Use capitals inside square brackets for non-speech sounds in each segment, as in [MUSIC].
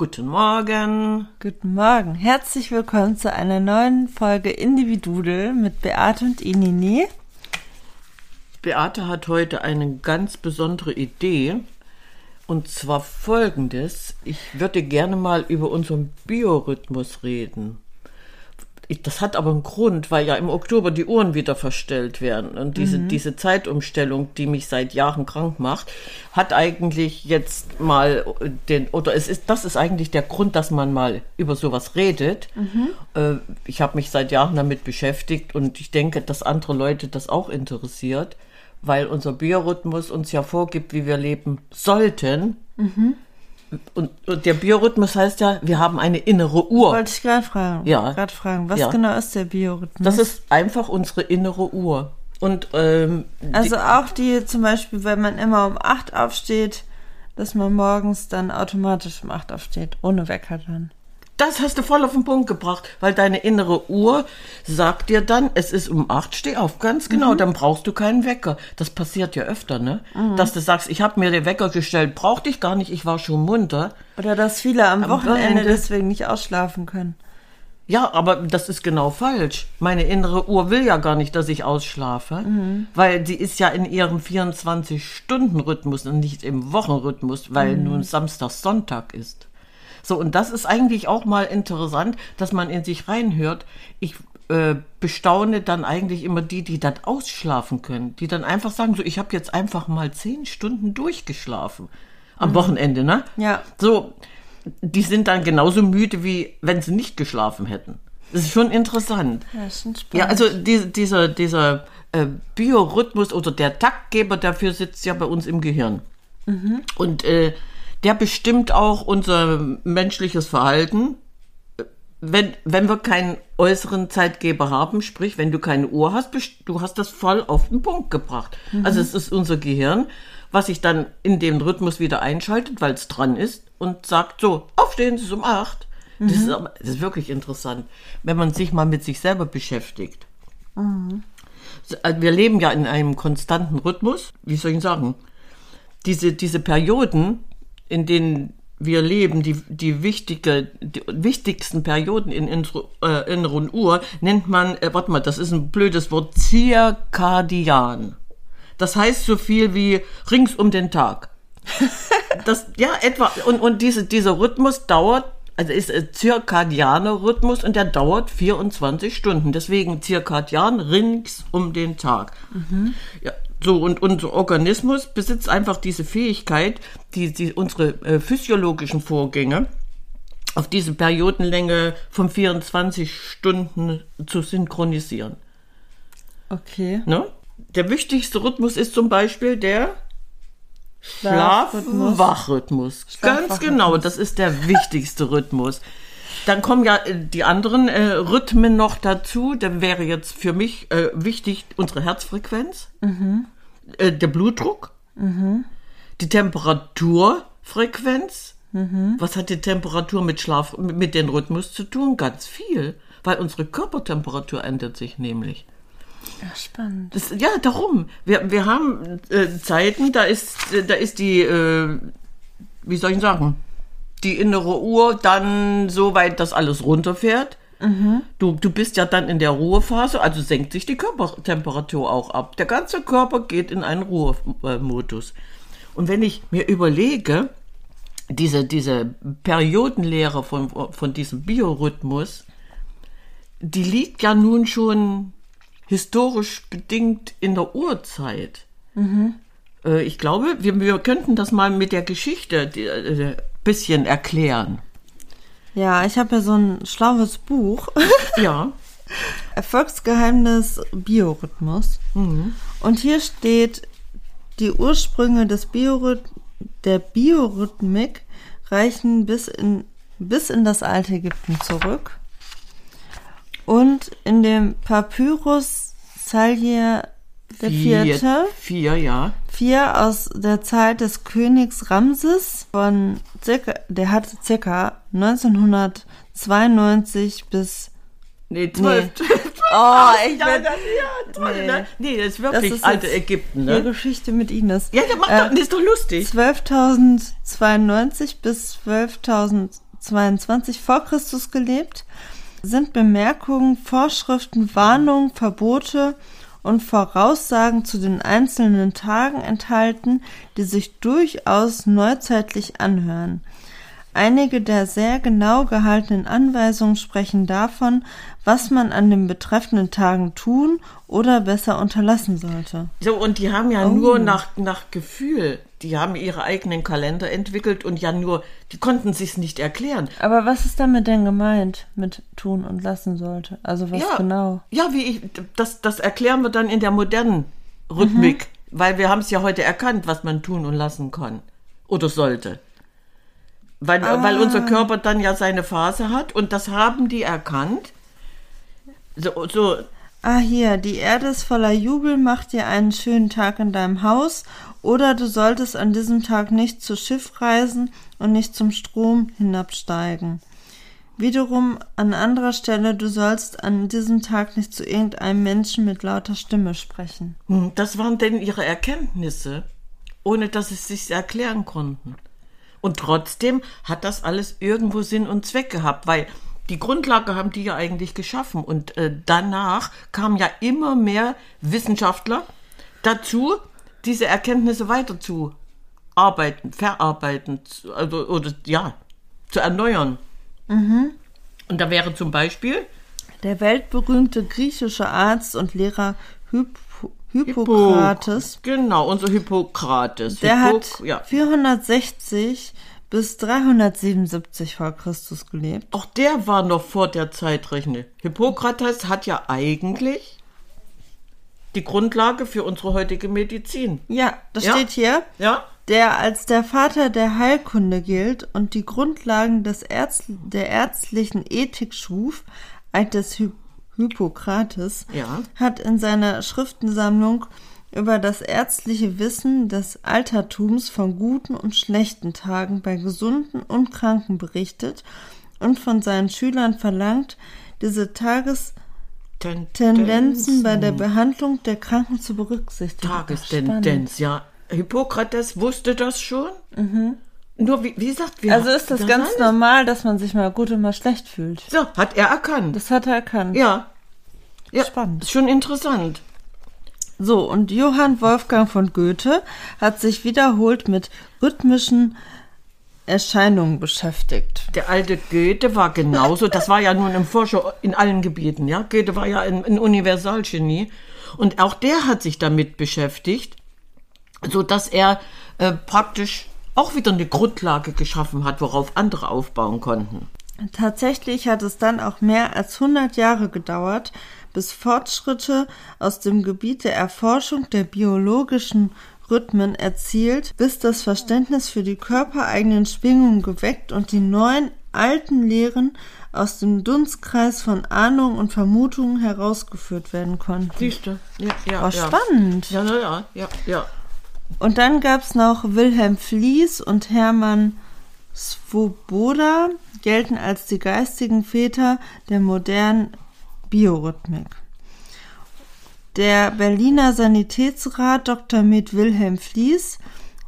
Guten Morgen. Guten Morgen. Herzlich willkommen zu einer neuen Folge Individudel mit Beate und Inini. Beate hat heute eine ganz besondere Idee. Und zwar folgendes. Ich würde gerne mal über unseren Biorhythmus reden. Das hat aber einen Grund, weil ja im Oktober die Uhren wieder verstellt werden. Und diese, mhm. diese Zeitumstellung, die mich seit Jahren krank macht, hat eigentlich jetzt mal den, oder es ist, das ist eigentlich der Grund, dass man mal über sowas redet. Mhm. Äh, ich habe mich seit Jahren damit beschäftigt und ich denke, dass andere Leute das auch interessiert, weil unser Biorhythmus uns ja vorgibt, wie wir leben sollten. Mhm. Und, und, der Biorhythmus heißt ja, wir haben eine innere Uhr. Wollte ich gerade fragen. Ja. Gerade fragen. Was ja. genau ist der Biorhythmus? Das ist einfach unsere innere Uhr. Und ähm, also auch die zum Beispiel, wenn man immer um acht aufsteht, dass man morgens dann automatisch um acht aufsteht, ohne Wecker dann. Das hast du voll auf den Punkt gebracht, weil deine innere Uhr sagt dir dann, es ist um acht, steh auf, ganz genau, mhm. dann brauchst du keinen Wecker. Das passiert ja öfter, ne? Mhm. Dass du sagst, ich habe mir den Wecker gestellt, brauchte ich gar nicht, ich war schon munter. Oder dass viele am, am Wochenende, Wochenende deswegen nicht ausschlafen können. Ja, aber das ist genau falsch. Meine innere Uhr will ja gar nicht, dass ich ausschlafe, mhm. weil die ist ja in ihrem 24-Stunden-Rhythmus und nicht im Wochenrhythmus, weil mhm. nun Samstag, Sonntag ist. So, und das ist eigentlich auch mal interessant, dass man in sich reinhört. Ich äh, bestaune dann eigentlich immer die, die dann ausschlafen können, die dann einfach sagen, so, ich habe jetzt einfach mal zehn Stunden durchgeschlafen. Am mhm. Wochenende, ne? Ja. So, die sind dann genauso müde, wie wenn sie nicht geschlafen hätten. Das ist schon interessant. Ja, ist schon spannend. Ja, also die, dieser, dieser äh, Biorhythmus oder der Taktgeber dafür sitzt ja bei uns im Gehirn. Mhm. Und äh, der bestimmt auch unser menschliches Verhalten. Wenn, wenn wir keinen äußeren Zeitgeber haben, sprich, wenn du keine Uhr hast, du hast das voll auf den Punkt gebracht. Mhm. Also es ist unser Gehirn, was sich dann in den Rhythmus wieder einschaltet, weil es dran ist und sagt so, aufstehen, es ist um acht. Mhm. Das, ist, das, ist, wirklich interessant, wenn man sich mal mit sich selber beschäftigt. Mhm. Wir leben ja in einem konstanten Rhythmus. Wie soll ich sagen? Diese, diese Perioden, in denen wir leben, die, die, wichtige, die wichtigsten Perioden in unserer äh, inneren Uhr, nennt man, äh, warte mal, das ist ein blödes Wort, Zirkadian. Das heißt so viel wie rings um den Tag. [LAUGHS] Das, ja, etwa, und, und diese, dieser Rhythmus dauert, also ist ein zirkadianer Rhythmus und der dauert 24 Stunden. Deswegen zirkadian rings um den Tag. Mhm. Ja, so, und unser Organismus besitzt einfach diese Fähigkeit, die, die unsere äh, physiologischen Vorgänge auf diese Periodenlänge von 24 Stunden zu synchronisieren. Okay. Ne? Der wichtigste Rhythmus ist zum Beispiel der Schlaf-Wach-Rhythmus. Ganz genau, das ist der wichtigste Rhythmus. Dann kommen ja äh, die anderen äh, Rhythmen noch dazu. Dann wäre jetzt für mich äh, wichtig unsere Herzfrequenz, mhm. äh, der Blutdruck, mhm. die Temperaturfrequenz. Mhm. Was hat die Temperatur mit Schlaf, mit dem Rhythmus zu tun? Ganz viel, weil unsere Körpertemperatur ändert sich nämlich. Ja, spannend. Das, ja, darum. Wir, wir haben äh, Zeiten, da ist, da ist die, äh, wie soll ich sagen, die innere Uhr dann so weit, dass alles runterfährt. Mhm. Du, du bist ja dann in der Ruhephase, also senkt sich die Körpertemperatur auch ab. Der ganze Körper geht in einen Ruhemodus. Und wenn ich mir überlege, diese, diese Periodenlehre von, von diesem Biorhythmus, die liegt ja nun schon historisch bedingt in der Urzeit. Mhm. Äh, ich glaube, wir, wir könnten das mal mit der Geschichte äh, bisschen erklären. Ja, ich habe ja so ein schlaues Buch. [LAUGHS] Ja. Erfolgsgeheimnis Biorhythmus. Mhm. Und hier steht, die Ursprünge des Biorhyth der Biorhythmik reichen bis in, bis in das alte Ägypten zurück. Und in dem Papyrus Salier der vier, vierte. Vier, ja. Vier aus der Zeit des Königs Ramses von circa, der hat circa 1992 bis Nee, zwölf. Nee. Oh, [LAUGHS] ich ja, bin, ja, toll, nee. ne? Nee, das ist wirklich das ist alte Ägypten, ne? Die Geschichte mit Ines. Ja, der macht äh, doch, das ist doch lustig. 12.092 bis 12.000 22 vor Christus gelebt, sind Bemerkungen, Vorschriften, Warnungen, Verbote und Voraussagen zu den einzelnen Tagen enthalten, die sich durchaus neuzeitlich anhören. Einige der sehr genau gehaltenen Anweisungen sprechen davon, was man an den betreffenden Tagen tun oder besser unterlassen sollte. So, und die haben ja oh. nur nach, nach Gefühl, die haben ihre eigenen Kalender entwickelt und ja nur, die konnten sich's nicht erklären. Aber was ist damit denn gemeint mit tun und lassen sollte? Also was ja, genau? Ja, wie ich, das, das erklären wir dann in der modernen Rhythmik, mhm. weil wir haben es ja heute erkannt, was man tun und lassen kann oder sollte. Weil, ah. weil unser Körper dann ja seine Phase hat und das haben die erkannt. So, so. Ah, hier, die Erde ist voller Jubel, mach dir einen schönen Tag in deinem Haus oder du solltest an diesem Tag nicht zu Schiff reisen und nicht zum Strom hinabsteigen. Wiederum an anderer Stelle, du sollst an diesem Tag nicht zu irgendeinem Menschen mit lauter Stimme sprechen. Hm, das waren denn ihre Erkenntnisse, ohne dass sie es sich erklären konnten. Und trotzdem hat das alles irgendwo Sinn und Zweck gehabt, weil die Grundlage haben die ja eigentlich geschaffen. Und äh, danach kamen ja immer mehr Wissenschaftler dazu, diese Erkenntnisse weiter zu arbeiten, verarbeiten, also, oder ja, zu erneuern. Mhm. Und da wäre zum Beispiel der weltberühmte griechische Arzt und Lehrer Hyp Hippokrates. Hippo, genau, unser Hippokrates. Der Hippo, hat ja. 460 bis 377 vor Christus gelebt. Auch der war noch vor der Zeitrechnung. Hippokrates hat ja eigentlich die Grundlage für unsere heutige Medizin. Ja, das ja? steht hier. Ja. Der als der Vater der Heilkunde gilt und die Grundlagen des Ärzt der ärztlichen Ethik schuf, des Hippokrates Hippokrates, ja. hat in seiner Schriftensammlung über das ärztliche Wissen des Altertums von guten und schlechten Tagen bei Gesunden und Kranken berichtet und von seinen Schülern verlangt, diese Tagestendenzen bei der Behandlung der Kranken zu berücksichtigen. Tagestendenz, ja. Hippokrates wusste das schon. Mhm. Nur, wie, wie gesagt, wir Also ist das, das ganz alles? normal, dass man sich mal gut und mal schlecht fühlt. So, hat er erkannt. Das hat er erkannt. Ja. Ja, Spannend. Ist schon interessant. So, und Johann Wolfgang von Goethe hat sich wiederholt mit rhythmischen Erscheinungen beschäftigt. Der alte Goethe war genauso, das war ja nun im Forscher in allen Gebieten, ja. Goethe war ja ein, ein Universalgenie. Und auch der hat sich damit beschäftigt, so dass er äh, praktisch auch wieder eine Grundlage geschaffen hat, worauf andere aufbauen konnten. Tatsächlich hat es dann auch mehr als 100 Jahre gedauert, bis Fortschritte aus dem Gebiet der Erforschung der biologischen Rhythmen erzielt, bis das Verständnis für die körpereigenen Schwingungen geweckt und die neuen alten Lehren aus dem Dunstkreis von Ahnungen und Vermutungen herausgeführt werden konnten. Siehst du? Ja, ja, War ja. spannend. Ja, ja, ja, ja. Und dann gab es noch Wilhelm Flies und Hermann Svoboda, gelten als die geistigen Väter der modernen Biorhythmik. Der Berliner Sanitätsrat Dr. Med Wilhelm Flies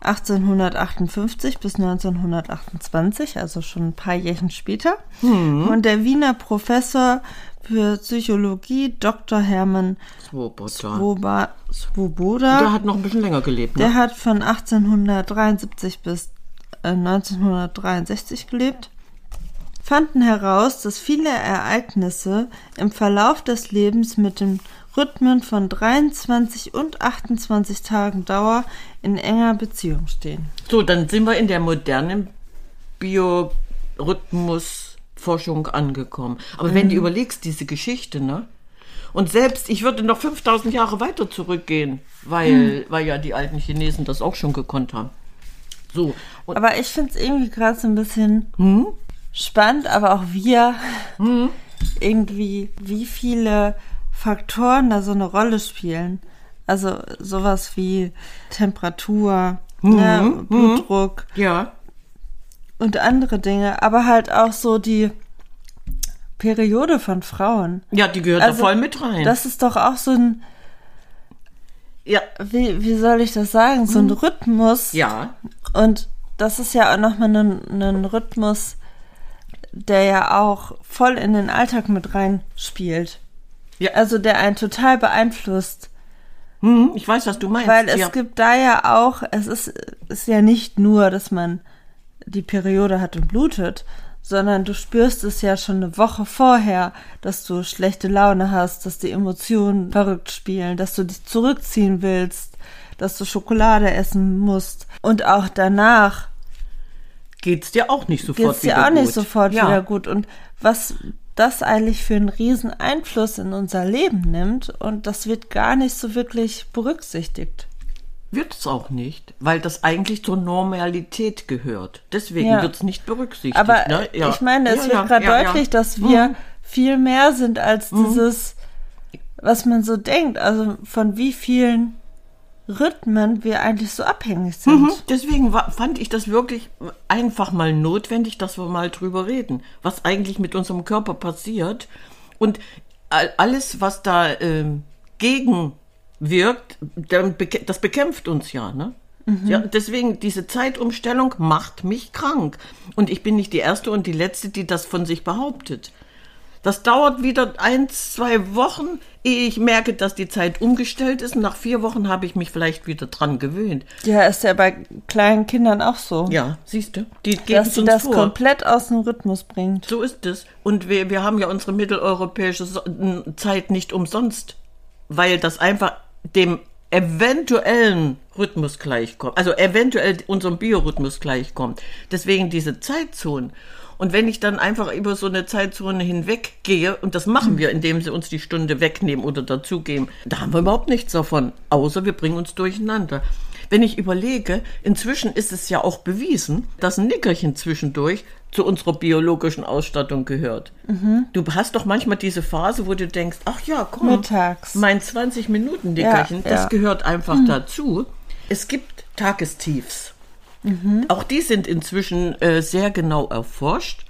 1858 bis 1928, also schon ein paar Jährchen später, mhm. und der Wiener Professor für Psychologie Dr. Hermann Swoboda. Swoboda. Der hat noch ein bisschen länger gelebt. Ne? Der hat von 1873 bis 1963 äh, gelebt, fanden heraus, dass viele Ereignisse im Verlauf des Lebens mit den Rhythmen von 23 und 28 Tagen Dauer in enger Beziehung stehen. So, dann sind wir in der modernen Biorhythmusforschung angekommen. Aber mhm. wenn du überlegst, diese Geschichte, ne? Und selbst, ich würde noch 5000 Jahre weiter zurückgehen, weil, mhm. weil ja die alten Chinesen das auch schon gekonnt haben. So. aber ich finde es irgendwie gerade so ein bisschen hm? Spannend, aber auch wir hm? irgendwie, wie viele Faktoren da so eine Rolle spielen. Also sowas wie Temperatur, mhm. ne, mhm. Blutdruck. Ja. Und andere Dinge, aber halt auch so die Periode von Frauen. Ja, die gehört also, da voll mit rein. Das ist doch auch so ein, ja. Wie, wie soll ich das sagen? So ein mhm. Rhythmus. Ja. Und das ist ja auch nochmal ein, ein Rhythmus, der ja auch voll in den Alltag mit reinspielt. Ja. Also der einen total beeinflusst. Hm, ich weiß, was du meinst. Weil es ja. gibt da ja auch, es ist, ist ja nicht nur, dass man die Periode hat und blutet, sondern du spürst es ja schon eine Woche vorher, dass du schlechte Laune hast, dass die Emotionen verrückt spielen, dass du dich zurückziehen willst, dass du Schokolade essen musst. Und auch danach geht's dir auch nicht sofort geht's dir wieder auch nicht sofort ja. wieder gut. Und was das eigentlich für einen riesen Einfluss in unser Leben nimmt und das wird gar nicht so wirklich berücksichtigt. Wird es auch nicht, weil das eigentlich zur Normalität gehört. Deswegen Ja. wird es nicht berücksichtigt. Aber ne? ja. ich meine, es Ja, wird gerade deutlich, dass wir Mhm. viel mehr sind als dieses, was man so denkt. Also von wie vielen Rhythmen wir eigentlich so abhängig sind. Mhm. Deswegen wa- fand ich das wirklich einfach mal notwendig, dass wir mal drüber reden, was eigentlich mit unserem Körper passiert. Und all- alles, was da ähm, gegen wirkt, das bekämpft uns ja. Ne? Ja, deswegen, diese Zeitumstellung macht mich krank. Und ich bin nicht die Erste und die Letzte, die das von sich behauptet. Das dauert wieder ein, zwei Wochen, ich merke, dass die Zeit umgestellt ist. Nach vier Wochen habe ich mich vielleicht wieder dran gewöhnt. Ja, ist ja bei kleinen Kindern auch so. Ja, siehst du, die geben dass sie das vor. komplett aus dem Rhythmus bringt. So ist es. Und wir, wir haben ja unsere mitteleuropäische Zeit nicht umsonst, weil das einfach dem eventuellen Rhythmus gleichkommt. Also eventuell unserem Biorhythmus gleichkommt. Deswegen diese Zeitzonen. Und wenn ich dann einfach über so eine Zeitzone hinweggehe, und das machen wir, indem sie uns die Stunde wegnehmen oder dazugeben, da haben wir überhaupt nichts davon, außer wir bringen uns durcheinander. Wenn ich überlege, inzwischen ist es ja auch bewiesen, dass ein Nickerchen zwischendurch zu unserer biologischen Ausstattung gehört. Du hast doch manchmal diese Phase, wo du denkst, ach ja, komm, Mittags. mein 20-Minuten-Nickerchen, Ja, das ja. gehört einfach dazu. Es gibt Tagestiefs. Auch die sind inzwischen äh, sehr genau erforscht.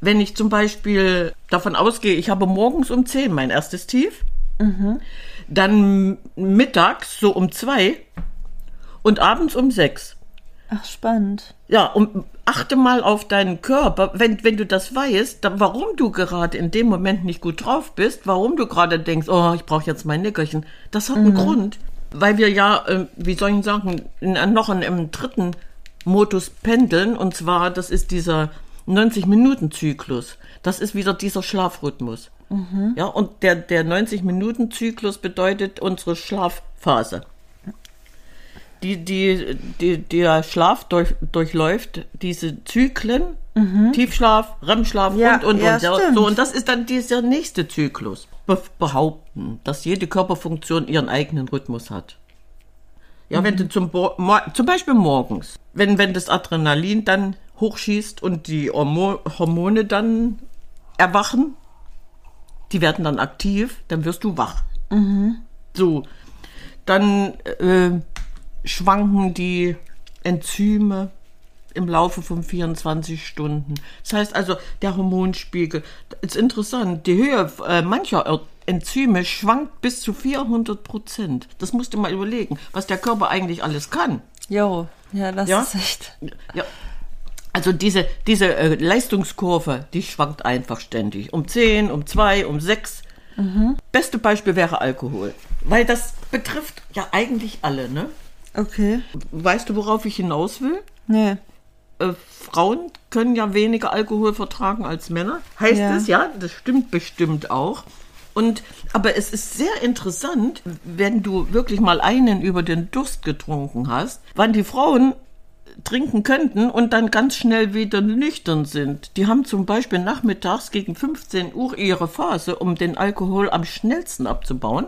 Wenn ich zum Beispiel davon ausgehe, ich habe morgens um 10 mein erstes Tief, dann mittags so um 2 und abends um 6. Ach, spannend. Ja, und achte mal auf deinen Körper, wenn, wenn du das weißt, dann, warum du gerade in dem Moment nicht gut drauf bist, warum du gerade denkst, oh, ich brauche jetzt mein Nickerchen, das hat einen Grund. Weil wir ja, äh, wie soll ich sagen, in, noch in, im dritten Modus pendeln, und zwar, das ist dieser 90-Minuten-Zyklus. Das ist wieder dieser Schlafrhythmus. Ja, und der, der 90-Minuten-Zyklus bedeutet unsere Schlafphase die, die, die, der Schlaf durch, durchläuft diese Zyklen, Tiefschlaf, REM-Schlaf Ja, und, und, ja, und. Stimmt. so, und das ist dann dieser nächste Zyklus. Be behaupten, dass jede Körperfunktion ihren eigenen Rhythmus hat. Ja, wenn du zum, Bo zum Beispiel morgens, wenn, wenn das Adrenalin dann hochschießt und die Hormo Hormone dann erwachen, die werden dann aktiv, dann wirst du wach. So, dann äh, schwanken die Enzyme im Laufe von 24 Stunden. Das heißt also, der Hormonspiegel, ist interessant, die Höhe äh, mancher Enzyme schwankt bis zu 400 Prozent. Das musst du mal überlegen, was der Körper eigentlich alles kann. Jo, ja, das Ja? ist echt. Ja. Also diese, diese äh, Leistungskurve, die schwankt einfach ständig. Um 10, um 2, um 6. Beste Beispiel wäre Alkohol. Weil das betrifft ja eigentlich alle, ne? Okay. Weißt du, worauf ich hinaus will? Nee. Äh, Frauen können ja weniger Alkohol vertragen als Männer. Heißt Ja. es, ja, das stimmt bestimmt auch. Und, aber es ist sehr interessant, wenn du wirklich mal einen über den Durst getrunken hast, wann die Frauen trinken könnten und dann ganz schnell wieder nüchtern sind. Die haben zum Beispiel nachmittags gegen 15 Uhr ihre Phase, um den Alkohol am schnellsten abzubauen.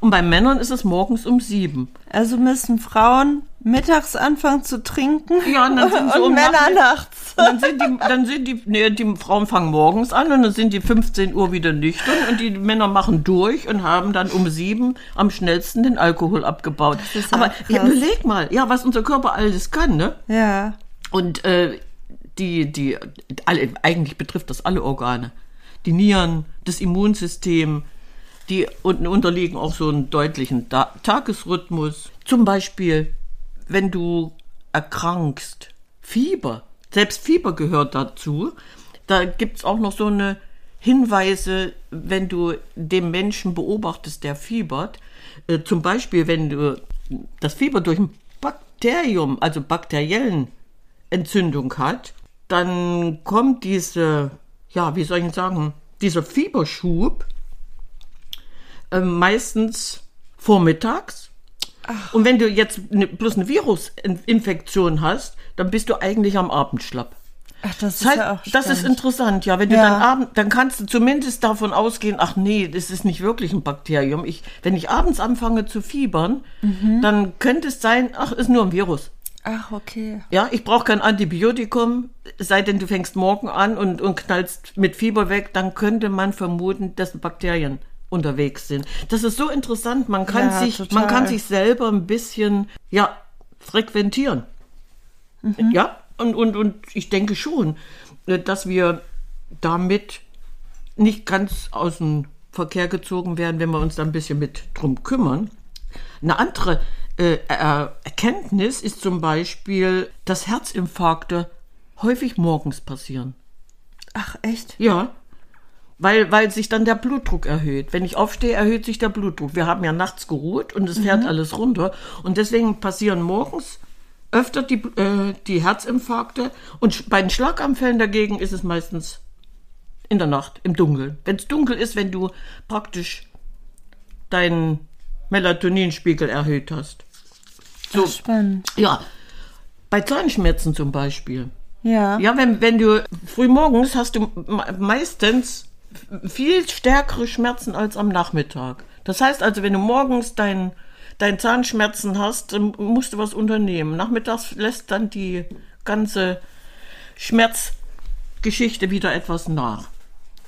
Und bei Männern ist es morgens um sieben. Also müssen Frauen mittags anfangen zu trinken Ja, und dann sind sie [LAUGHS] und um Männer nachts. Und dann sind die, dann sind die, nee, die Frauen fangen morgens an und dann sind die 15 Uhr wieder nüchtern und die Männer machen durch und haben dann um sieben am schnellsten den Alkohol abgebaut. ja Aber ja, überleg mal, ja, was unser Körper alles kann, ne? Ja. Und äh, die, die, alle, eigentlich betrifft das alle Organe. Die Nieren, das Immunsystem, die unten unterliegen auch so einen deutlichen Tagesrhythmus. Zum Beispiel, wenn du erkrankst, Fieber, selbst Fieber gehört dazu. Da gibt's auch noch so eine Hinweise, wenn du den Menschen beobachtest, der fiebert. Äh, zum Beispiel, wenn du das Fieber durch ein Bakterium, also bakteriellen Entzündung hat, dann kommt diese, ja, wie soll ich sagen, dieser Fieberschub äh, meistens vormittags. Und wenn du jetzt ne, bloß eine Virusinfektion hast, dann bist du eigentlich am Abend schlapp. Ach, das ist Das, heißt, ja das ist interessant, ja. Wenn du Ja. dann abends, dann kannst du zumindest davon ausgehen, ach nee, das ist nicht wirklich ein Bakterium. Ich, wenn ich abends anfange zu fiebern, Mhm. dann könnte es sein, ach, ist nur ein Virus. Ach, okay. Ja, ich brauche kein Antibiotikum, sei denn du fängst morgen an und, und knallst mit Fieber weg, dann könnte man vermuten, dass Bakterien unterwegs sind. Das ist so interessant, man kann Ja, sich, total. man kann sich selber ein bisschen, ja, frequentieren. Mhm. Ja, und, und, und ich denke schon, äh, dass wir damit nicht ganz aus dem Verkehr gezogen werden, wenn wir uns da ein bisschen mit drum kümmern. Eine andere äh, Er- Erkenntnis ist zum Beispiel, dass Herzinfarkte häufig morgens passieren. Ach, echt? Ja. Weil, weil sich dann der Blutdruck erhöht. Wenn ich aufstehe, erhöht sich der Blutdruck. Wir haben ja nachts geruht und es fährt alles runter. Und deswegen passieren morgens öfter die, äh, die Herzinfarkte. Und bei den Schlaganfällen dagegen ist es meistens in der Nacht, im Dunkeln. Wenn es dunkel ist, wenn du praktisch deinen Melatoninspiegel erhöht hast. So, Ach, spannend. ja. Bei Zahnschmerzen zum Beispiel. Ja. Ja, wenn, wenn du früh morgens hast du me- meistens viel stärkere Schmerzen als am Nachmittag. Das heißt also, wenn du morgens dein, dein Zahnschmerzen hast, musst du was unternehmen. Nachmittags lässt dann die ganze Schmerzgeschichte wieder etwas nach.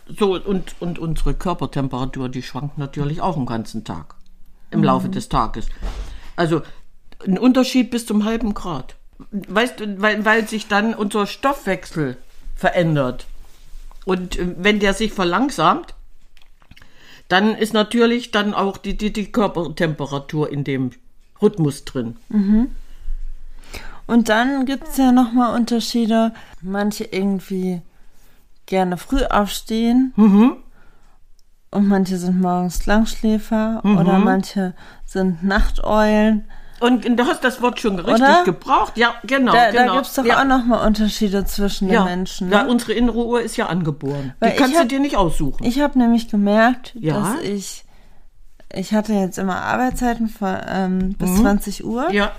So, und, und unsere Körpertemperatur, die schwankt natürlich auch den ganzen Tag. Im Laufe des Tages. Also, ein Unterschied bis zum halben Grad. Weißt du, weil, weil sich dann unser Stoffwechsel verändert. Und äh, wenn der sich verlangsamt, dann ist natürlich dann auch die, die, die Körpertemperatur in dem Rhythmus drin. Und dann gibt es ja nochmal Unterschiede. Manche irgendwie gerne früh aufstehen. Mhm. Und manche sind morgens Langschläfer. Oder manche sind Nachteulen. Und du hast das Wort schon richtig Oder? gebraucht. Ja, genau. Da, genau. da gibt es doch ja. auch nochmal Unterschiede zwischen ja. den Menschen. Ja, Ne? unsere innere Uhr ist ja angeboren. Weil die kannst hab- du dir nicht aussuchen. Ich habe nämlich gemerkt, Ja? dass ich, ich hatte jetzt immer Arbeitszeiten von, ähm, bis 20 Uhr Mhm. ja,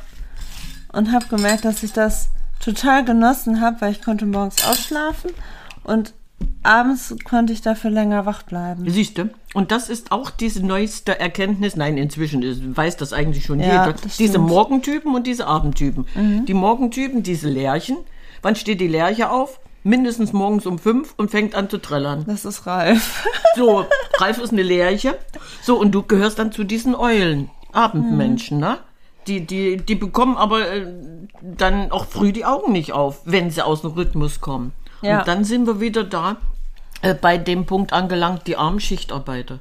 und habe gemerkt, dass ich das total genossen habe, weil ich konnte morgens ausschlafen und abends konnte ich dafür länger wach bleiben. siehst du. Und das ist auch diese neueste Erkenntnis. Nein, inzwischen weiß das eigentlich schon Ja, jeder. Diese. Mhm. Morgentypen und diese Abendtypen. Die Morgentypen, diese Lerchen. Wann steht die Lerche auf? Mindestens morgens um fünf und fängt an zu trällern. Das ist Ralf. [LAUGHS] So, Ralf ist eine Lerche. So, und du gehörst dann zu diesen Eulen, Abendmenschen, ne? Die, die, die bekommen aber äh, dann auch früh die Augen nicht auf, wenn sie aus dem Rhythmus kommen. Ja. Und dann sind wir wieder da äh, bei dem Punkt angelangt, die armen Schichtarbeiter.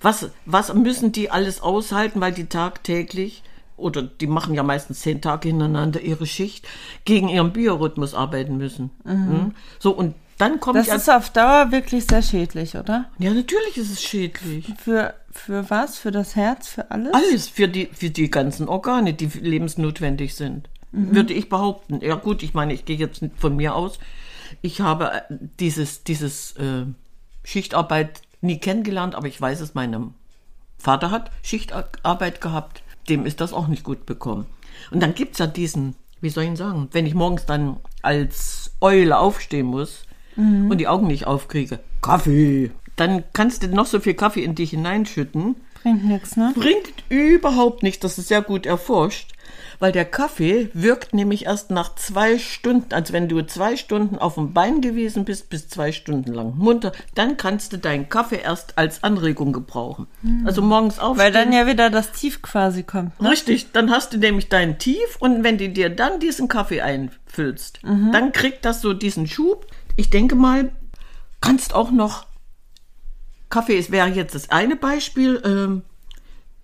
Was, was müssen die alles aushalten, weil die tagtäglich oder die machen ja meistens zehn Tage hintereinander ihre Schicht, gegen ihren Biorhythmus arbeiten müssen. Mhm. So, und dann kommt Das ist auf Dauer wirklich sehr schädlich, oder? ja, natürlich ist es schädlich. Für, für was? Für das Herz? Für alles? Alles für die, für die ganzen Organe, die lebensnotwendig sind. Würde ich behaupten. Ja gut, ich meine, ich gehe jetzt von mir aus. Ich habe äh, dieses, dieses äh, Schichtarbeit nie kennengelernt, aber ich weiß es, meinem Vater hat Schichtarbeit gehabt. Dem ist das auch nicht gut bekommen. Und dann gibt's ja diesen, wie soll ich ihn sagen, wenn ich morgens dann als Eule aufstehen muss und die Augen nicht aufkriege, Kaffee. Dann kannst du noch so viel Kaffee in dich hineinschütten Bringt nichts, ne? bringt überhaupt nichts. Das ist sehr gut erforscht, weil der Kaffee wirkt nämlich erst nach zwei Stunden. Also wenn du zwei Stunden auf dem Bein gewesen bist, bis zwei Stunden lang munter, dann kannst du deinen Kaffee erst als Anregung gebrauchen. Also morgens aufstehen. Weil dann ja wieder das Tief quasi kommt. Ne? Richtig, dann hast du nämlich dein Tief und wenn du dir dann diesen Kaffee einfüllst, dann kriegt das so diesen Schub. Ich denke mal, kannst auch noch Kaffee wäre jetzt das eine Beispiel. Ähm,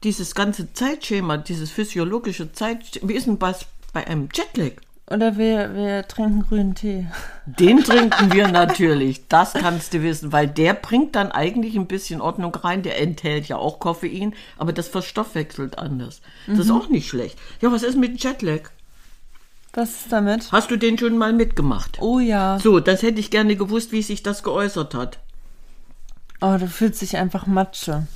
dieses ganze Zeitschema, dieses physiologische Zeitschema, wie ist denn was bei einem Jetlag? Oder wir, wir trinken grünen Tee. Den trinken wir natürlich, das kannst du wissen, weil der bringt dann eigentlich ein bisschen Ordnung rein. Der enthält ja auch Koffein, aber das verstoffwechselt anders. Das Mhm. ist auch nicht schlecht. Ja, was ist mit Jetlag? Was ist damit? Hast du den schon mal mitgemacht? Oh ja. So, das hätte ich gerne gewusst, wie sich das geäußert hat. Oh, du fühlst dich einfach Matsche.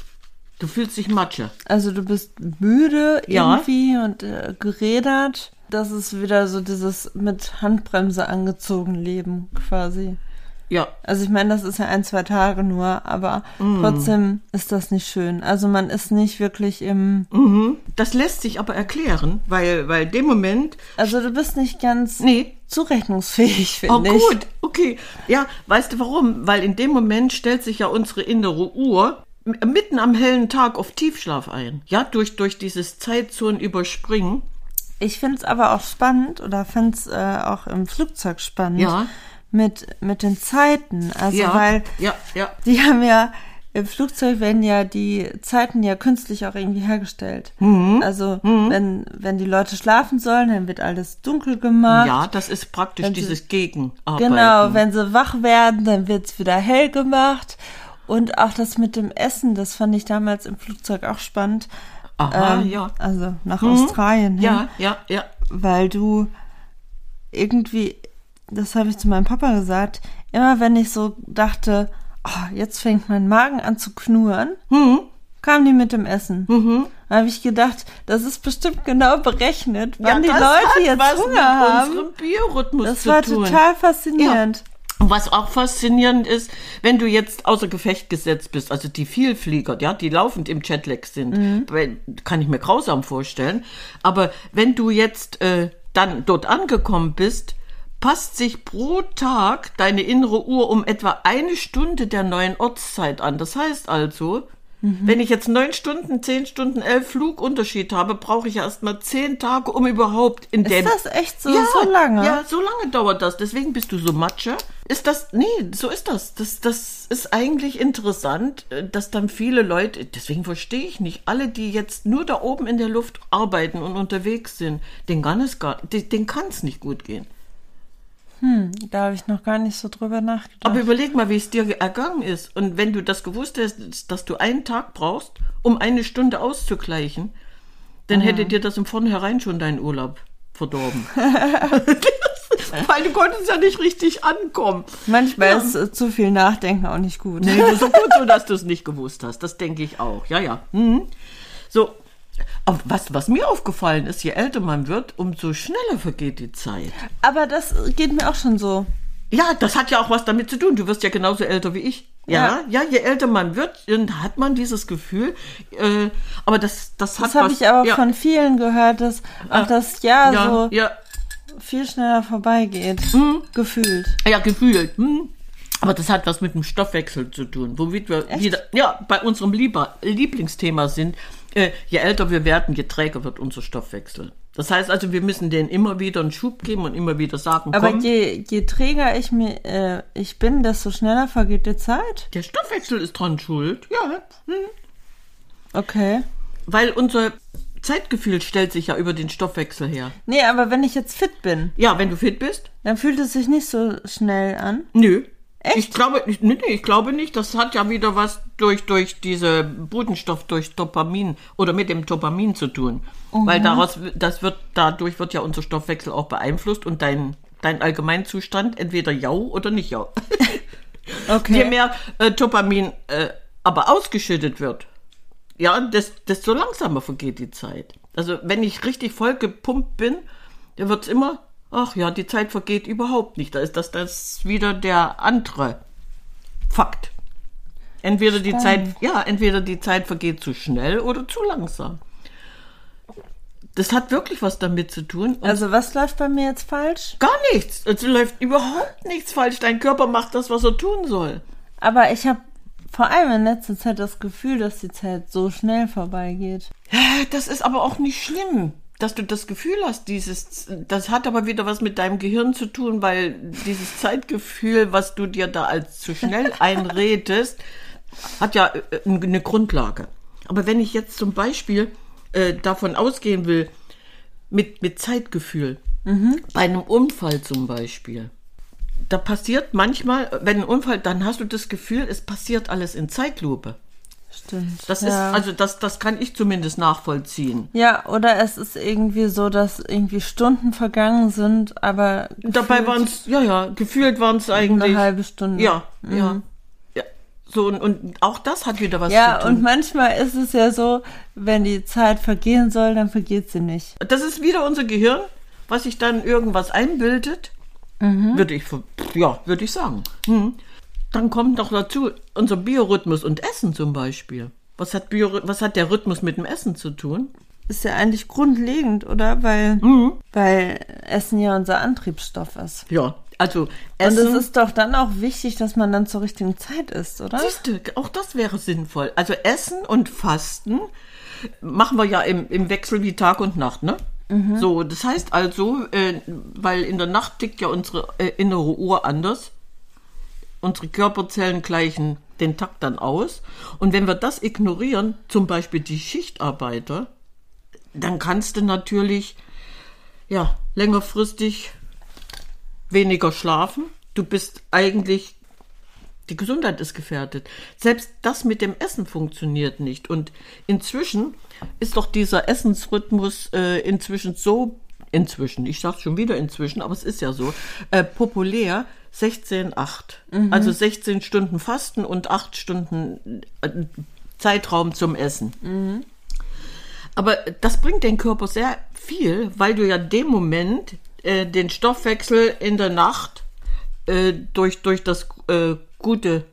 Du fühlst dich Matsche. Also du bist müde Ja. irgendwie und äh, gerädert. Das ist wieder so dieses mit Handbremse angezogen Leben quasi. Ja, Also ich meine, das ist ja ein, zwei Tage nur, aber Mm. trotzdem ist das nicht schön. Also man ist nicht wirklich im, das lässt sich aber erklären, weil, weil dem Moment, also du bist nicht ganz nee, zurechnungsfähig, Oh finde ich. gut, okay. Ja, weißt du warum? Weil in dem Moment stellt sich ja unsere innere Uhr mitten am hellen Tag auf Tiefschlaf ein. Ja, durch, durch dieses Zeitzonen überspringen. Ich finde es aber auch spannend oder finde es äh, auch im Flugzeug spannend Ja. mit, mit den Zeiten. Also ja, weil ja, ja. die haben ja, im Flugzeug werden ja die Zeiten ja künstlich auch irgendwie hergestellt. Mhm. Also wenn, wenn die Leute schlafen sollen, dann wird alles dunkel gemacht. Ja, das ist praktisch Wenn sie- dieses Gegenarbeiten. Genau, wenn sie wach werden, dann wird's wieder hell gemacht. Und auch das mit dem Essen, das fand ich damals im Flugzeug auch spannend. Aha, Ähm, ja. Also nach Australien. hin. Ja, ja, ja. weil du irgendwie, das habe ich zu meinem Papa gesagt, immer wenn ich so dachte, oh, jetzt fängt mein Magen an zu knurren, Mhm. kam die mit dem Essen. Da habe ich gedacht, das ist bestimmt genau berechnet, wann die das Leute jetzt Hunger haben. Das war total faszinierend. Und was auch faszinierend ist, wenn du jetzt außer Gefecht gesetzt bist, also die Vielflieger, ja, die laufend im Jetlag sind, weil- kann ich mir grausam vorstellen. Aber wenn du jetzt äh, dann dort angekommen bist, passt sich pro Tag deine innere Uhr um etwa eine Stunde der neuen Ortszeit an. Das heißt also, wenn ich jetzt neun Stunden, zehn Stunden, elf Flugunterschied habe, brauche ich ja erst mal zehn Tage, um überhaupt in dem Ist das echt so, so lange? ja, so lange dauert das. Deswegen bist du so Matsche. Ist das, nee, so ist das. Das, das ist eigentlich interessant, äh, dass dann viele Leute, deswegen verstehe ich nicht, alle, die jetzt nur da oben in der Luft arbeiten und unterwegs sind, den kann es gar, den kann es nicht gut gehen. Da habe ich noch gar nicht so drüber nachgedacht. Aber überleg mal, wie es dir ergangen ist. Und wenn du das gewusst hättest, dass du einen Tag brauchst, um eine Stunde auszugleichen, dann hätte dir das im Vornherein schon deinen Urlaub verdorben. [LAUGHS] [LAUGHS] Weil du konntest ja nicht richtig ankommen. Manchmal Ja. ist äh, zu viel Nachdenken auch nicht gut. Nee, das ist so gut so, dass du es nicht gewusst hast. Das denke ich auch. Ja, ja. Mhm. So. Aber was, was mir aufgefallen ist, je älter man wird, umso schneller vergeht die Zeit. Aber das geht mir auch schon so. Ja, das hat ja auch was damit zu tun. Du wirst ja genauso älter wie ich. Ja, ja, je älter man wird, dann hat man dieses Gefühl. Äh, aber das, das hat Das habe ich aber ja, von vielen gehört, dass auch das Jahr ja, so ja, viel schneller vorbeigeht. Gefühlt. ja, gefühlt. Hm. Aber das hat was mit dem Stoffwechsel zu tun, womit wir wieder ja, bei unserem Lieber, Lieblingsthema sind. Äh, je älter wir werden, je träger wird unser Stoffwechsel. Das heißt also, wir müssen denen immer wieder einen Schub geben und immer wieder sagen, Aber komm, je, je träger ich mir äh, ich bin, desto schneller vergeht die Zeit. der Stoffwechsel ist dran schuld. Ja, hm. Okay. weil unser Zeitgefühl stellt sich ja über den Stoffwechsel her. Nee, aber wenn ich jetzt fit bin, Ja, wenn du fit bist, dann fühlt es sich nicht so schnell an. Nö. Ich glaube, ich- nee, ich glaube nicht. Das hat ja wieder was durch, durch diese Botenstoff, durch Dopamin oder mit dem Dopamin zu tun. Weil daraus, das wird, dadurch wird ja unser Stoffwechsel auch beeinflusst und dein, dein Allgemeinzustand entweder jau oder nicht jau. [LAUGHS] Okay. Je mehr äh, Dopamin äh, aber ausgeschüttet wird, ja, des, desto langsamer vergeht die Zeit. Also wenn ich richtig voll gepumpt bin, dann wird's immer, ach ja, die Zeit vergeht überhaupt nicht. Da ist das, das wieder der andere Fakt. Entweder die Zeit, ja, entweder die Zeit vergeht zu schnell oder zu langsam. Das hat wirklich was damit zu tun. Und Also was läuft bei mir jetzt falsch? gar nichts. Es läuft überhaupt nichts falsch. Dein Körper macht das, was er tun soll. Aber ich habe vor allem in letzter Zeit das Gefühl, dass die Zeit so schnell vorbeigeht. Das ist aber auch nicht schlimm, dass du das Gefühl hast, dieses, das hat aber wieder was mit deinem Gehirn zu tun, weil dieses [LAUGHS] Zeitgefühl, was du dir da als zu schnell einredest, hat ja äh, eine Grundlage. Aber wenn ich jetzt zum Beispiel äh, davon ausgehen will, mit, mit Zeitgefühl, Bei einem Unfall zum Beispiel. Da passiert manchmal, wenn ein Unfall, dann hast du das Gefühl, es passiert alles in Zeitlupe. Stimmt. Das ja. ist, also das, das kann ich zumindest nachvollziehen. Ja, oder es ist irgendwie so, dass irgendwie Stunden vergangen sind, aber Dabei waren es, ja, ja, gefühlt waren es eigentlich. eine halbe Stunde. Ja, ja. ja. So, und, und auch das hat wieder was Ja, zu tun. und manchmal ist es ja so, wenn die Zeit vergehen soll, dann vergeht sie nicht. Das ist wieder unser Gehirn, was sich dann irgendwas einbildet. Würde ich, ja, würde ich sagen. Mhm. Dann kommt noch dazu unser Biorhythmus und Essen zum Beispiel. Was hat, Bio, was hat der Rhythmus mit dem Essen zu tun? Ist ja eigentlich grundlegend, oder? Weil, Mhm. weil Essen ja unser Antriebsstoff ist. Ja, also Und Essen. es ist doch dann auch wichtig, dass man dann zur richtigen Zeit isst, oder? Siehst du, auch das wäre sinnvoll. Also Essen und Fasten machen wir ja im, im Wechsel wie Tag und Nacht, ne? So, das heißt also, äh, weil in der Nacht tickt ja unsere äh, innere Uhr anders. Unsere Körperzellen gleichen den Takt dann aus. Und wenn wir das ignorieren, zum Beispiel die Schichtarbeiter, dann kannst du natürlich, ja, längerfristig weniger schlafen. Du bist eigentlich die Gesundheit ist gefährdet. Selbst das mit dem Essen funktioniert nicht. Und inzwischen ist doch dieser Essensrhythmus äh, inzwischen so, inzwischen, ich sage schon wieder inzwischen, aber es ist ja so, äh, populär, 16-8. Also 16 Stunden Fasten und 8 Stunden äh, Zeitraum zum Essen. Aber das bringt den Körper sehr viel, weil du ja dem Moment äh, den Stoffwechsel in der Nacht äh, durch, durch das äh, gute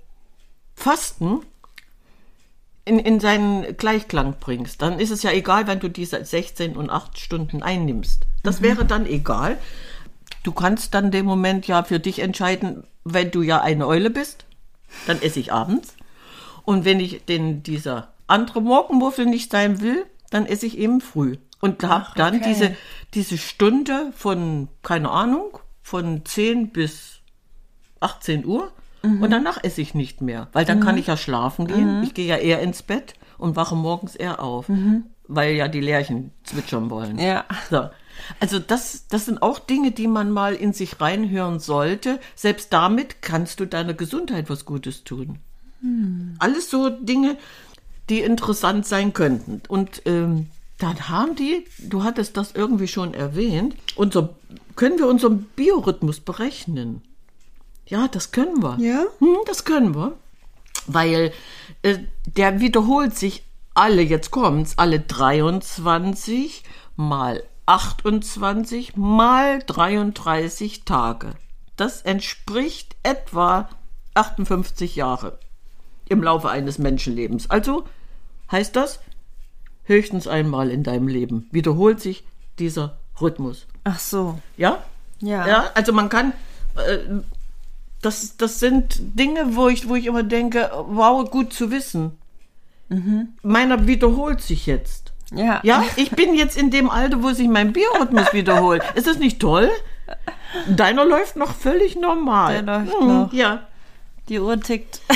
Fasten in, in seinen Gleichklang bringst. Dann ist es ja egal, wenn du diese 16 und 8 Stunden einnimmst. Das wäre dann egal. Du kannst dann dem Moment ja für dich entscheiden, wenn du ja eine Eule bist, dann esse ich abends. Und wenn ich den dieser andere Morgenmuffel nicht sein will, dann esse ich eben früh. Und habe dann okay. diese, diese Stunde von, keine Ahnung, von 10 bis 18 Uhr. Und danach esse ich nicht mehr, weil dann kann ich ja schlafen gehen. Ich gehe ja eher ins Bett und wache morgens eher auf, weil ja die Lerchen zwitschern wollen. Ja. So. Also das, das sind auch Dinge, die man mal in sich reinhören sollte. Selbst damit kannst du deiner Gesundheit was Gutes tun. Alles so Dinge, die interessant sein könnten. Und ähm, dann haben die, du hattest das irgendwie schon erwähnt, unser, können wir unseren Biorhythmus berechnen? Ja, das können wir. Ja? Hm, das können wir. Weil äh, der wiederholt sich alle, jetzt kommt's, alle 23 mal 28 mal 33 Tage. Das entspricht etwa 58 Jahre im Laufe eines Menschenlebens. Also heißt das, höchstens einmal in deinem Leben wiederholt sich dieser Rhythmus. Ach so. Ja? Ja. Ja, also man kann, äh, das, das sind Dinge, wo ich, wo ich immer denke, wow, gut zu wissen. Meiner wiederholt sich jetzt. Ja. Ja, ich bin jetzt in dem Alter, wo sich mein Biorhythmus wiederholt. Ist das nicht toll? Deiner läuft noch völlig normal. Der läuft Hm, noch. Ja. Die Uhr tickt. [LAUGHS]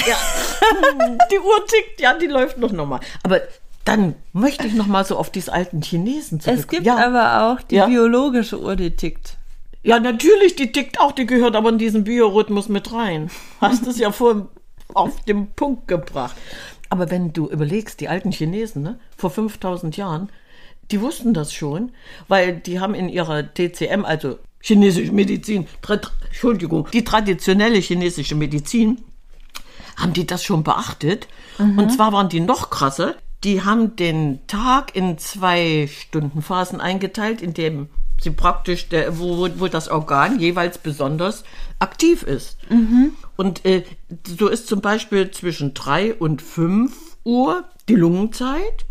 Die Uhr tickt, ja, die läuft noch normal. Aber dann möchte ich noch mal so auf diese alten Chinesen zurück. Es gibt ja. aber auch die Ja. biologische Uhr, die tickt. Ja, natürlich, die tickt auch, die gehört aber in diesen Biorhythmus mit rein. Hast es ja vor auf den Punkt gebracht. Aber wenn du überlegst, die alten Chinesen, ne, vor 5000 Jahren, die wussten das schon, weil die haben in ihrer TCM, also chinesische Medizin, Entschuldigung, die traditionelle chinesische Medizin, haben die das schon beachtet. Und zwar waren die noch krasser. Die haben den Tag in zwei Stundenphasen eingeteilt, in dem sie praktisch, der, wo, wo- das Organ jeweils besonders aktiv ist. Und äh, so ist zum Beispiel zwischen drei und fünf Uhr die Lungenzeit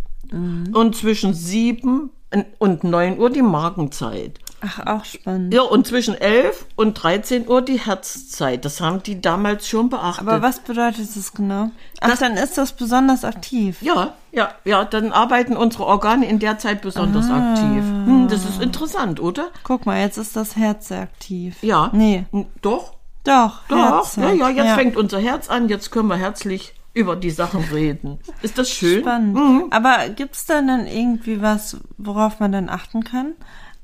und zwischen sieben und neun Uhr die Magenzeit. Ach, auch spannend. Ja, und zwischen 11 und 13 Uhr die Herzzeit. Das haben die damals schon beachtet. Aber was bedeutet das genau? Ach, dann ist das besonders aktiv. Ja, ja, ja, dann arbeiten unsere Organe in der Zeit besonders Ah. aktiv. Hm, das ist interessant, oder? Guck mal, jetzt ist das Herz sehr aktiv. Ja. Nee, Doch, doch. doch. Ja, ja, jetzt fängt unser Herz an. Jetzt können wir herzlich über die Sachen reden. Ist das schön? Spannend. Mhm. Aber gibt's da dann irgendwie was, worauf man dann achten kann?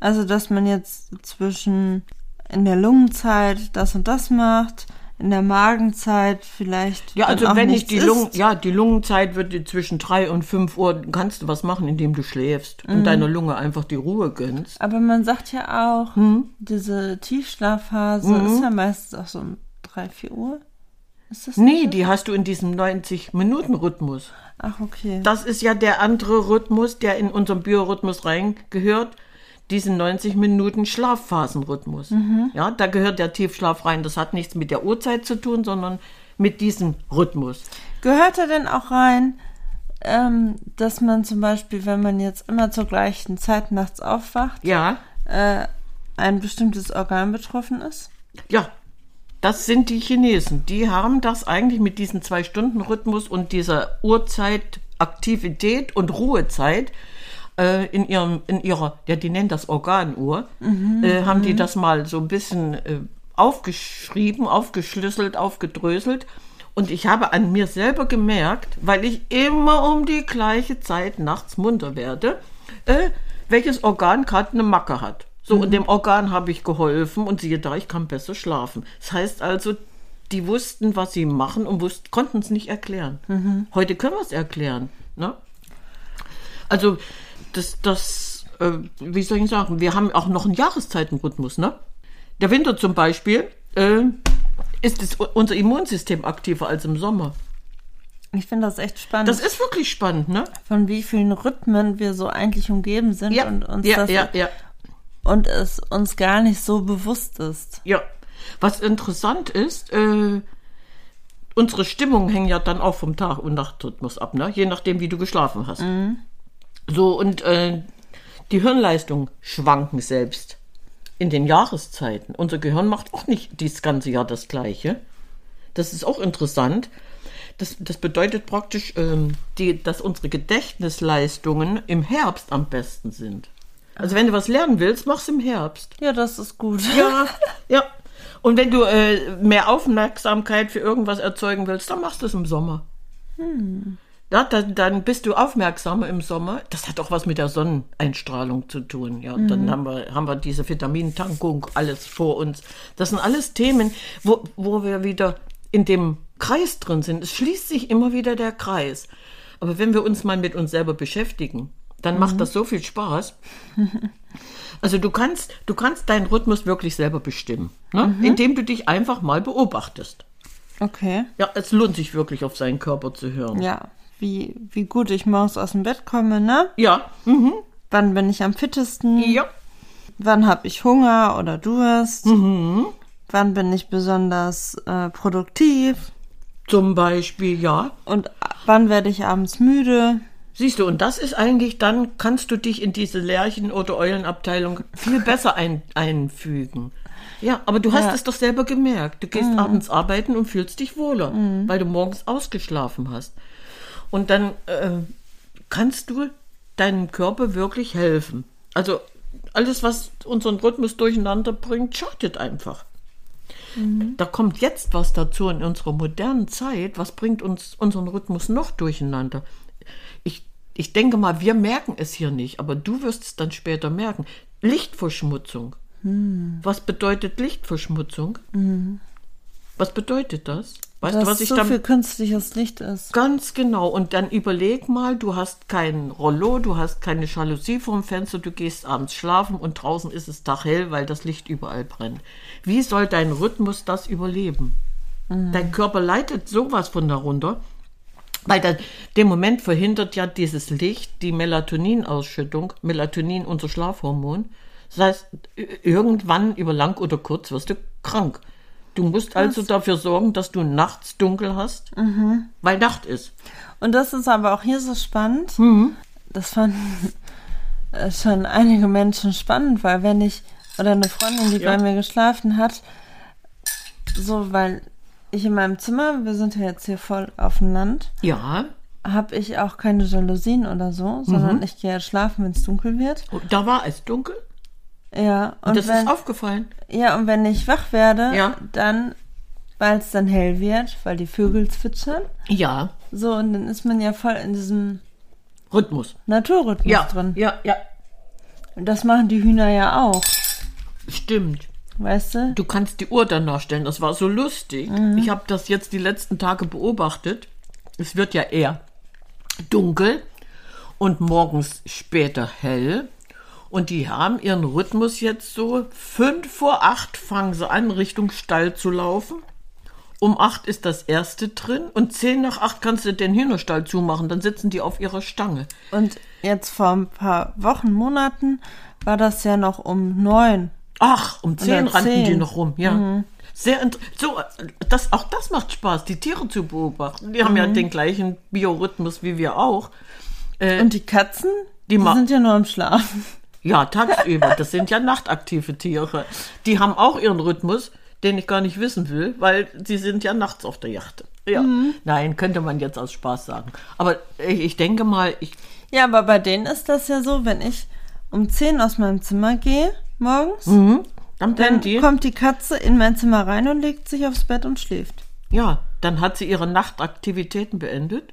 Also, dass man jetzt zwischen in der Lungenzeit das und das macht, in der Magenzeit vielleicht. Ja, also wenn ich die Lungen, ja, die Lungenzeit wird zwischen drei und fünf Uhr, kannst du was machen, indem du schläfst Mhm. und deiner Lunge einfach die Ruhe gönnst. Aber man sagt ja auch, Hm? diese Tiefschlafphase ist ja meistens auch so um drei, vier Uhr. Ist das Nee, die hast du in diesem 90-Minuten-Rhythmus. Ach, okay. Das ist ja der andere Rhythmus, der in unseren Biorhythmus reingehört. Diesen 90 Minuten Schlafphasenrhythmus. Mhm. Ja, da gehört der Tiefschlaf rein. Das hat nichts mit der Uhrzeit zu tun, sondern mit diesem Rhythmus. Gehört da denn auch rein, ähm, dass man zum Beispiel, wenn man jetzt immer zur gleichen Zeit nachts aufwacht, Ja, äh, ein bestimmtes Organ betroffen ist? ja. Das sind die Chinesen. Die haben das eigentlich mit diesem Zwei-Stunden-Rhythmus und dieser Uhrzeit, Aktivität und Ruhezeit äh, in ihrem, in ihrer, ja, die nennen das Organuhr, äh, haben die das mal so ein bisschen äh, aufgeschrieben, aufgeschlüsselt, aufgedröselt. Und ich habe an mir selber gemerkt, weil ich immer um die gleiche Zeit nachts munter werde, äh, welches Organ gerade eine Macke hat. So, und dem Organ habe ich geholfen und siehe da, ich kann besser schlafen. Das heißt also, die wussten, was sie machen und wussten, konnten es nicht erklären. Heute können wir es erklären. Ne? Also, das, das, äh, wie soll ich sagen, wir haben auch noch einen Jahreszeitenrhythmus, ne? Der Winter zum Beispiel, äh, ist das, unser Immunsystem aktiver als im Sommer. Ich finde das echt spannend, Das ist wirklich spannend, ne? von wie vielen Rhythmen wir so eigentlich umgeben sind und uns ja, das ja, ja, und es uns gar nicht so bewusst ist. ja. Was interessant ist, äh, unsere Stimmung hängen ja dann auch vom Tag- und Nachtrhythmus ab, ne? Je nachdem, wie du geschlafen hast. So, und äh, die Hirnleistungen schwanken selbst in den Jahreszeiten. Unser Gehirn macht auch nicht dieses ganze Jahr das Gleiche. Das ist auch interessant. Das, das bedeutet praktisch, ähm, die, dass unsere Gedächtnisleistungen im Herbst am besten sind. Also wenn du was lernen willst, mach's im Herbst. Ja, das ist gut. Ja, [LAUGHS] ja. Und wenn du äh, mehr Aufmerksamkeit für irgendwas erzeugen willst, dann machst du es im Sommer. Ja, dann, dann bist du aufmerksamer im Sommer. Das hat auch was mit der Sonneneinstrahlung zu tun. Ja, dann haben wir, haben wir diese Vitamintankung alles vor uns. Das sind alles Themen, wo, wo wir wieder in dem Kreis drin sind. Es schließt sich immer wieder der Kreis. Aber wenn wir uns mal mit uns selber beschäftigen, dann macht das so viel Spaß. [LAUGHS] Also du kannst, du kannst deinen Rhythmus wirklich selber bestimmen, ne? indem du dich einfach mal beobachtest. Okay. Ja, es lohnt sich wirklich auf seinen Körper zu hören. Ja, wie, wie gut ich morgens aus dem Bett komme, ne? Ja, mhm. Wann bin ich am fittesten? ja. Wann habe ich Hunger oder Durst? Wann bin ich besonders äh, produktiv? Zum Beispiel, ja. Und wann werde ich abends müde? Siehst du, und das ist eigentlich, dann kannst du dich in diese Lerchen- oder Eulenabteilung viel [LAUGHS] besser ein, einfügen. Ja, aber du hast Ja. es doch selber gemerkt. Du gehst abends arbeiten und fühlst dich wohler, weil du morgens ausgeschlafen hast. Und dann äh, kannst du deinem Körper wirklich helfen. Also alles, was unseren Rhythmus durcheinander bringt, schadet einfach. Da kommt jetzt was dazu in unserer modernen Zeit. Was bringt uns unseren Rhythmus noch durcheinander? Ich, ich denke mal, wir merken es hier nicht, aber du wirst es dann später merken. Lichtverschmutzung. Was bedeutet Lichtverschmutzung? Was bedeutet das? Weißt Dass du, was ich so damit viel künstliches Licht ist. Ganz genau. Und dann überleg mal, du hast kein Rollo, du hast keine Jalousie vorm Fenster, du gehst abends schlafen und draußen ist es dachhell, weil das Licht überall brennt. Wie soll dein Rhythmus das überleben? Dein Körper leitet sowas von darunter, weil dann dem Moment verhindert ja dieses Licht die Melatoninausschüttung, Melatonin, unser Schlafhormon. Das heißt, irgendwann über lang oder kurz wirst du krank. Du musst also dafür sorgen, dass du nachts dunkel hast, weil Nacht ist. Und das ist aber auch hier so spannend. Mhm. Das fanden äh, schon einige Menschen spannend, weil wenn ich, oder eine Freundin, die Ja. bei mir geschlafen hat, so, weil ich in meinem Zimmer, wir sind ja jetzt hier voll auf dem Land, Ja, habe ich auch keine Jalousien oder so, sondern Mhm. ich gehe halt schlafen, wenn es dunkel wird. und da war es dunkel. Ja, und, Und das wenn, ist aufgefallen. ja, und wenn ich wach werde, Ja. dann, weil es dann hell wird, weil die Vögel zwitschern, Ja, so, und dann ist man ja voll in diesem Rhythmus. Naturrhythmus Ja, drin. ja, ja. Das machen die Hühner ja auch, Stimmt. weißt du? Du kannst die Uhr dann nachstellen. Das war so lustig. Ich habe das jetzt die letzten Tage beobachtet. Es wird ja eher dunkel und morgens später hell. Und die haben ihren Rhythmus jetzt so fünf vor acht fangen sie an, Richtung Stall zu laufen. Um acht ist das erste drin und zehn nach acht kannst du den Hühnerstall zumachen. Dann sitzen die auf ihrer Stange. Und jetzt vor ein paar Wochen, Monaten war das ja noch um neun. Ach, um zehn Oder rannten die zehn. noch rum, ja. Sehr int- so, das, auch das macht Spaß, die Tiere zu beobachten. Die haben ja den gleichen Biorhythmus wie wir auch. Und die Katzen, Die die, sind ja nur am Schlafen. Ja, tagsüber. Das sind ja nachtaktive Tiere. Die haben auch ihren Rhythmus, den ich gar nicht wissen will, weil sie sind ja nachts auf der Yacht. Ja. Nein, könnte man jetzt aus Spaß sagen. Aber ich, ich denke mal, ich, Ja, aber bei denen ist das ja so, wenn ich um 10 aus meinem Zimmer gehe morgens, dann dann pennen die. kommt die Katze in mein Zimmer rein und legt sich aufs Bett und schläft. Ja, dann hat sie ihre Nachtaktivitäten beendet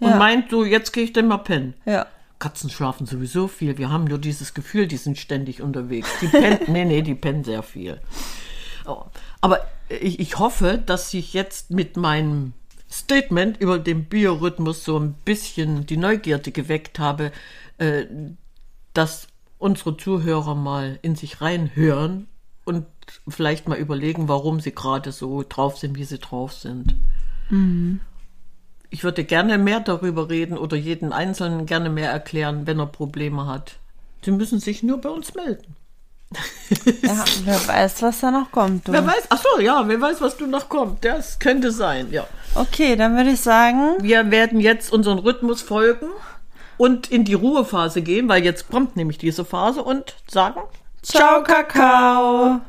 und Ja. meint so, jetzt gehe ich denn mal pennen. Ja. Katzen schlafen sowieso viel. Wir haben nur dieses Gefühl, die sind ständig unterwegs. Die pennen, [LAUGHS] nee, nee, die pennen sehr viel. Oh, Aber ich, ich hoffe, dass ich jetzt mit meinem Statement über den Biorhythmus so ein bisschen die Neugierde geweckt habe, äh, dass unsere Zuhörer mal in sich reinhören und vielleicht mal überlegen, warum sie gerade so drauf sind, wie sie drauf sind. Ich würde gerne mehr darüber reden oder jeden Einzelnen gerne mehr erklären, wenn er Probleme hat. Sie müssen sich nur bei uns melden. [LAUGHS] ja, wer weiß, was da noch kommt. Du. Wer weiß, ach so, ja, wer weiß, was du noch kommt. Das könnte sein, ja. Okay, dann würde ich sagen, Wir werden jetzt unseren Rhythmus folgen und in die Ruhephase gehen, weil jetzt kommt nämlich diese Phase und sagen ciao Kakao.